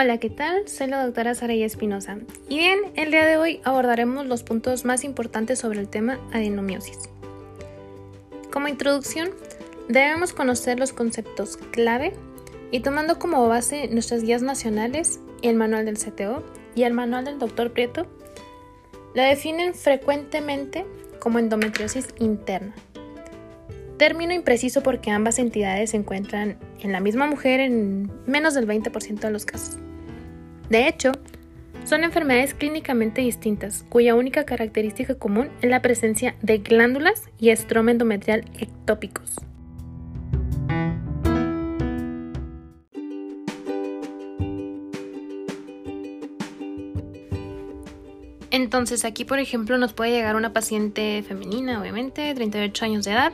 Hola, ¿qué tal? Soy la doctora Saraya Espinosa. Y bien, el día de hoy abordaremos los puntos más importantes sobre el tema adenomiosis. Como introducción, debemos conocer los conceptos clave y tomando como base nuestras guías nacionales, el manual del CTO y el manual del Dr. Prieto, la definen frecuentemente como endometriosis interna. Término impreciso porque ambas entidades se encuentran en la misma mujer en menos del 20% de los casos. De hecho, son enfermedades clínicamente distintas, cuya única característica común es la presencia de glándulas y estroma endometrial ectópicos. Entonces aquí, por ejemplo, nos puede llegar una paciente femenina, obviamente, de 38 años de edad,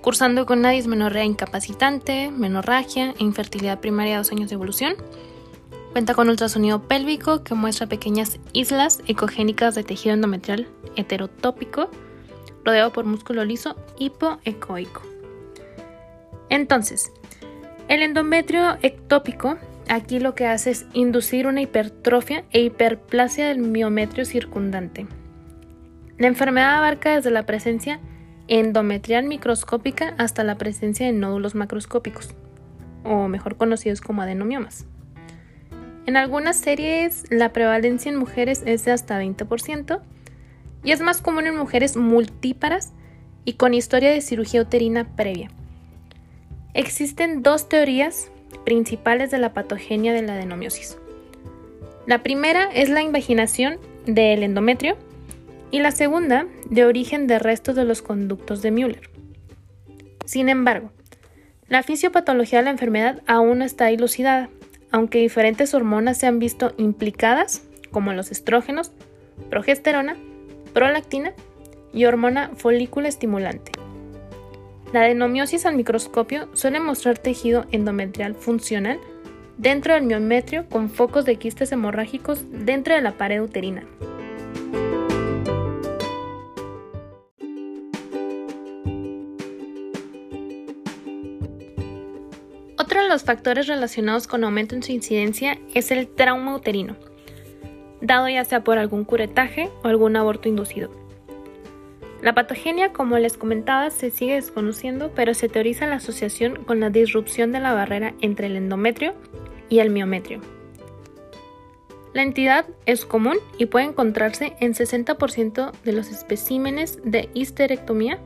cursando con una dismenorrea incapacitante, menorragia e infertilidad primaria a dos años de evolución, Cuenta con ultrasonido pélvico que muestra pequeñas islas ecogénicas de tejido endometrial heterotópico rodeado por músculo liso hipoecoico. Entonces, el endometrio ectópico aquí lo que hace es inducir una hipertrofia e hiperplasia del miometrio circundante. La enfermedad abarca desde la presencia endometrial microscópica hasta la presencia de nódulos macroscópicos, o mejor conocidos como adenomiomas. En algunas series la prevalencia en mujeres es de hasta 20% y es más común en mujeres multíparas y con historia de cirugía uterina previa. Existen dos teorías principales de la patogenia de la adenomiosis. La primera es la invaginación del endometrio y la segunda de origen de restos de los conductos de Müller. Sin embargo, la fisiopatología de la enfermedad aún no está dilucidada aunque diferentes hormonas se han visto implicadas, como los estrógenos, progesterona, prolactina y hormona folículo estimulante. La adenomiosis al microscopio suele mostrar tejido endometrial funcional dentro del miometrio con focos de quistes hemorrágicos dentro de la pared uterina. Otro de los factores relacionados con aumento en su incidencia es el trauma uterino, dado ya sea por algún curetaje o algún aborto inducido. La patogenia, como les comentaba, se sigue desconociendo, pero se teoriza la asociación con la disrupción de la barrera entre el endometrio y el miometrio. La entidad es común y puede encontrarse en 60% de los especímenes de histerectomía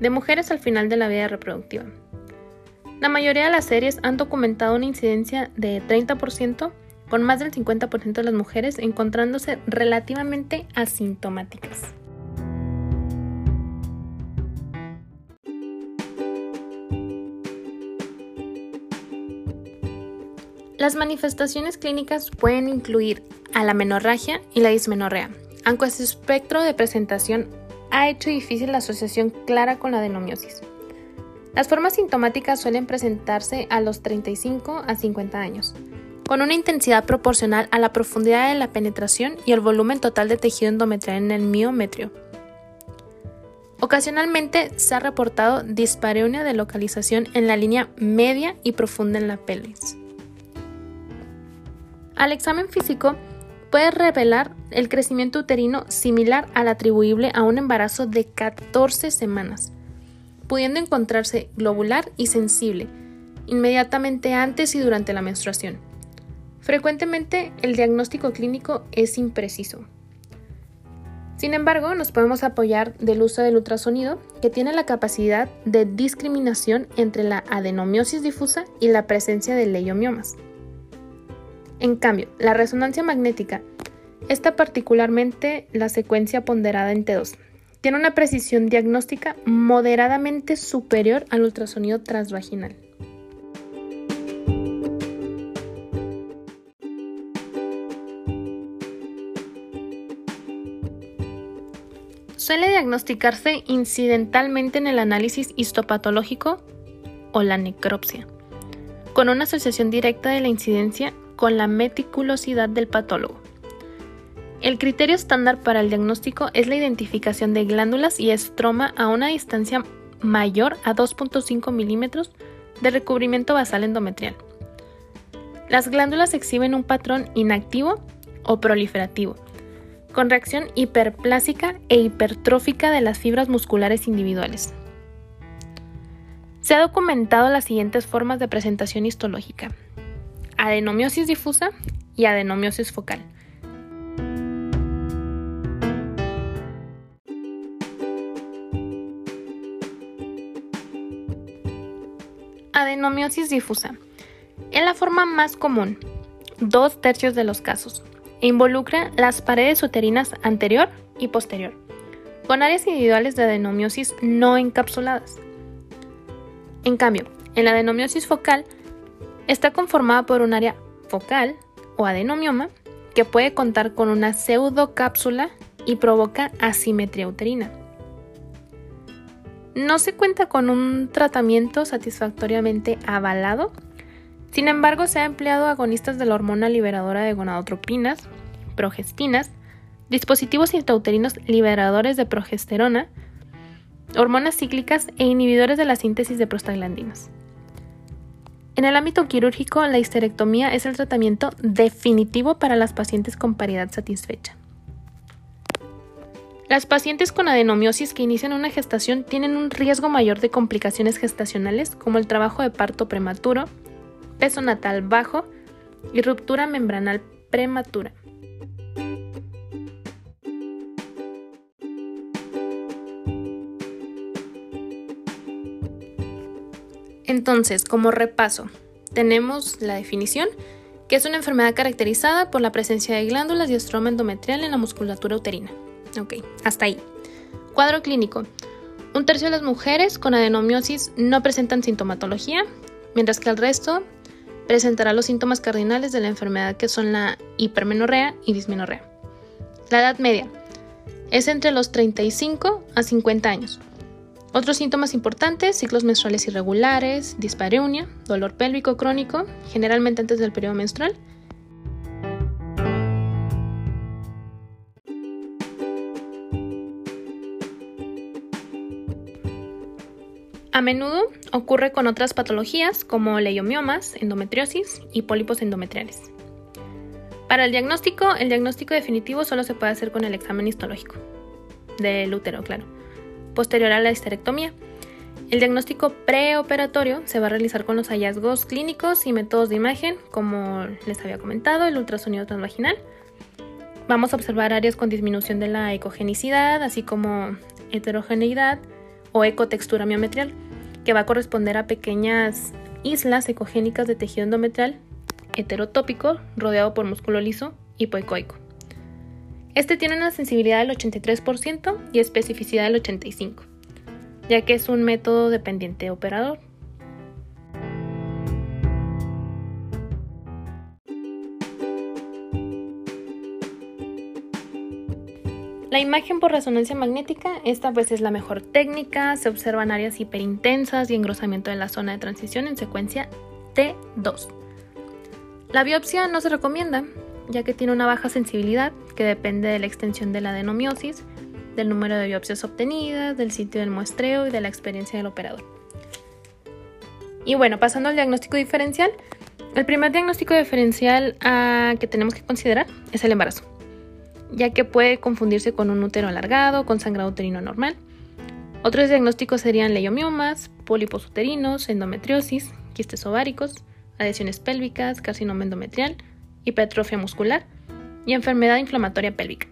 de mujeres al final de la vida reproductiva. La mayoría de las series han documentado una incidencia de 30%, con más del 50% de las mujeres encontrándose relativamente asintomáticas. Las manifestaciones clínicas pueden incluir a la menorragia y la dismenorrea, aunque su espectro de presentación ha hecho difícil la asociación clara con la adenomiosis. Las formas sintomáticas suelen presentarse a los 35 a 50 años, con una intensidad proporcional a la profundidad de la penetración y el volumen total de tejido endometrial en el miometrio. Ocasionalmente se ha reportado dispareunia de localización en la línea media y profunda en la pelvis. Al examen físico puede revelar el crecimiento uterino similar al atribuible a un embarazo de 14 semanas pudiendo encontrarse globular y sensible, inmediatamente antes y durante la menstruación. Frecuentemente el diagnóstico clínico es impreciso. Sin embargo, nos podemos apoyar del uso del ultrasonido, que tiene la capacidad de discriminación entre la adenomiosis difusa y la presencia de leiomiomas. En cambio, la resonancia magnética está particularmente la secuencia ponderada en T2, tiene una precisión diagnóstica moderadamente superior al ultrasonido transvaginal. Suele diagnosticarse incidentalmente en el análisis histopatológico o la necropsia, con una asociación directa de la incidencia con la meticulosidad del patólogo. El criterio estándar para el diagnóstico es la identificación de glándulas y estroma a una distancia mayor a 2.5 milímetros de recubrimiento basal endometrial. Las glándulas exhiben un patrón inactivo o proliferativo, con reacción hiperplásica e hipertrófica de las fibras musculares individuales. Se ha documentado las siguientes formas de presentación histológica: adenomiosis difusa y adenomiosis focal. Adenomiosis difusa. Es la forma más común, dos tercios de los casos, e involucra las paredes uterinas anterior y posterior, con áreas individuales de adenomiosis no encapsuladas. En cambio, en la adenomiosis focal está conformada por un área focal o adenomioma que puede contar con una pseudocápsula y provoca asimetría uterina. No se cuenta con un tratamiento satisfactoriamente avalado, sin embargo se ha empleado agonistas de la hormona liberadora de gonadotropinas, progestinas, dispositivos intrauterinos liberadores de progesterona, hormonas cíclicas e inhibidores de la síntesis de prostaglandinas. En el ámbito quirúrgico, la histerectomía es el tratamiento definitivo para las pacientes con paridad satisfecha. Las pacientes con adenomiosis que inician una gestación tienen un riesgo mayor de complicaciones gestacionales como el trabajo de parto prematuro, peso natal bajo y ruptura membranal prematura. Entonces, como repaso, tenemos la definición, que es una enfermedad caracterizada por la presencia de glándulas y estroma endometrial en la musculatura uterina. Ok, hasta ahí. Cuadro clínico. Un tercio de las mujeres con adenomiosis no presentan sintomatología, mientras que el resto presentará los síntomas cardinales de la enfermedad que son la hipermenorrea y dismenorrea. La edad media es entre los 35 a 50 años. Otros síntomas importantes, ciclos menstruales irregulares, dispareunia, dolor pélvico crónico, generalmente antes del periodo menstrual, A menudo ocurre con otras patologías como leiomiomas, endometriosis y pólipos endometriales. Para el diagnóstico, el diagnóstico definitivo solo se puede hacer con el examen histológico del útero, claro, posterior a la histerectomía. El diagnóstico preoperatorio se va a realizar con los hallazgos clínicos y métodos de imagen, como les había comentado, el ultrasonido transvaginal. Vamos a observar áreas con disminución de la ecogenicidad, así como heterogeneidad, o ecotextura miometrial, que va a corresponder a pequeñas islas ecogénicas de tejido endometrial heterotópico rodeado por músculo liso hipoecoico. Este tiene una sensibilidad del 83% y especificidad del 85%, ya que es un método dependiente operador. La imagen por resonancia magnética, esta pues es la mejor técnica, se observan áreas hiperintensas y engrosamiento de la zona de transición en secuencia T2. La biopsia no se recomienda, ya que tiene una baja sensibilidad que depende de la extensión de la adenomiosis, del número de biopsias obtenidas, del sitio del muestreo y de la experiencia del operador. Y bueno, pasando al diagnóstico diferencial, el primer diagnóstico diferencial ah, que tenemos que considerar es el embarazo ya que puede confundirse con un útero alargado, con sangrado uterino normal. Otros diagnósticos serían leiomiomas, pólipos uterinos, endometriosis, quistes ováricos, adhesiones pélvicas, carcinoma endometrial, hipertrofia muscular y enfermedad inflamatoria pélvica.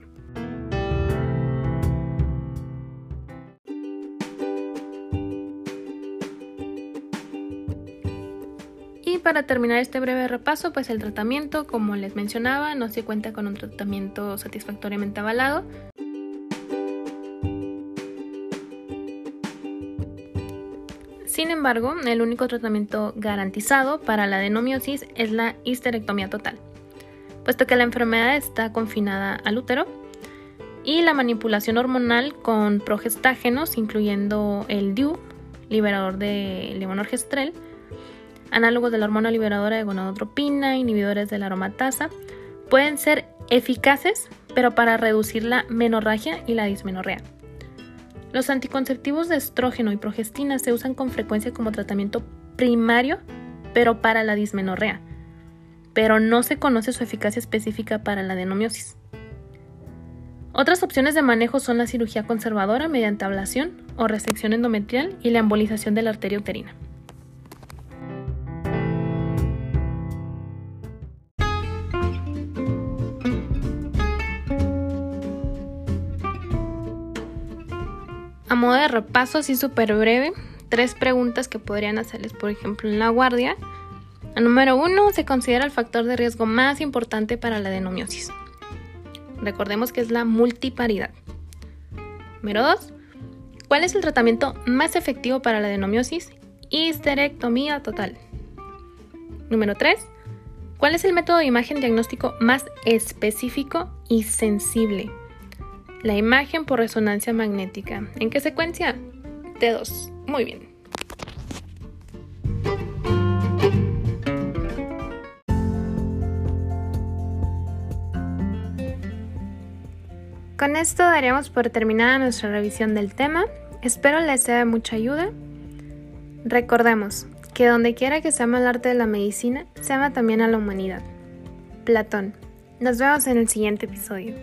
Para terminar este breve repaso, pues el tratamiento, como les mencionaba, no se cuenta con un tratamiento satisfactoriamente avalado. Sin embargo, el único tratamiento garantizado para la adenomiosis es la histerectomía total, puesto que la enfermedad está confinada al útero y la manipulación hormonal con progestágenos, incluyendo el DIU, liberador de levonorgestrel, análogos de la hormona liberadora de gonadotropina, inhibidores de la aromatasa, pueden ser eficaces, pero para reducir la menorragia y la dismenorrea. Los anticonceptivos de estrógeno y progestina se usan con frecuencia como tratamiento primario, pero para la dismenorrea. pero no se conoce su eficacia específica para la adenomiosis. Otras opciones de manejo son la cirugía conservadora mediante ablación o resección endometrial y la embolización de la arteria uterina. A modo de repaso así súper breve, tres preguntas que podrían hacerles, por ejemplo, en la guardia. Número uno, se considera el factor de riesgo más importante para la adenomiosis. Recordemos que es la multiparidad. Número 2. ¿Cuál es el tratamiento más efectivo para la adenomiosis? Histerectomía total. Número 3. ¿Cuál es el método de imagen diagnóstico más específico y sensible? La imagen por resonancia magnética. ¿En qué secuencia? T2. Muy bien. Con esto daríamos por terminada nuestra revisión del tema. Espero les sea de mucha ayuda. Recordemos que donde quiera que se ama el arte de la medicina, se ama también a la humanidad. Platón. Nos vemos en el siguiente episodio.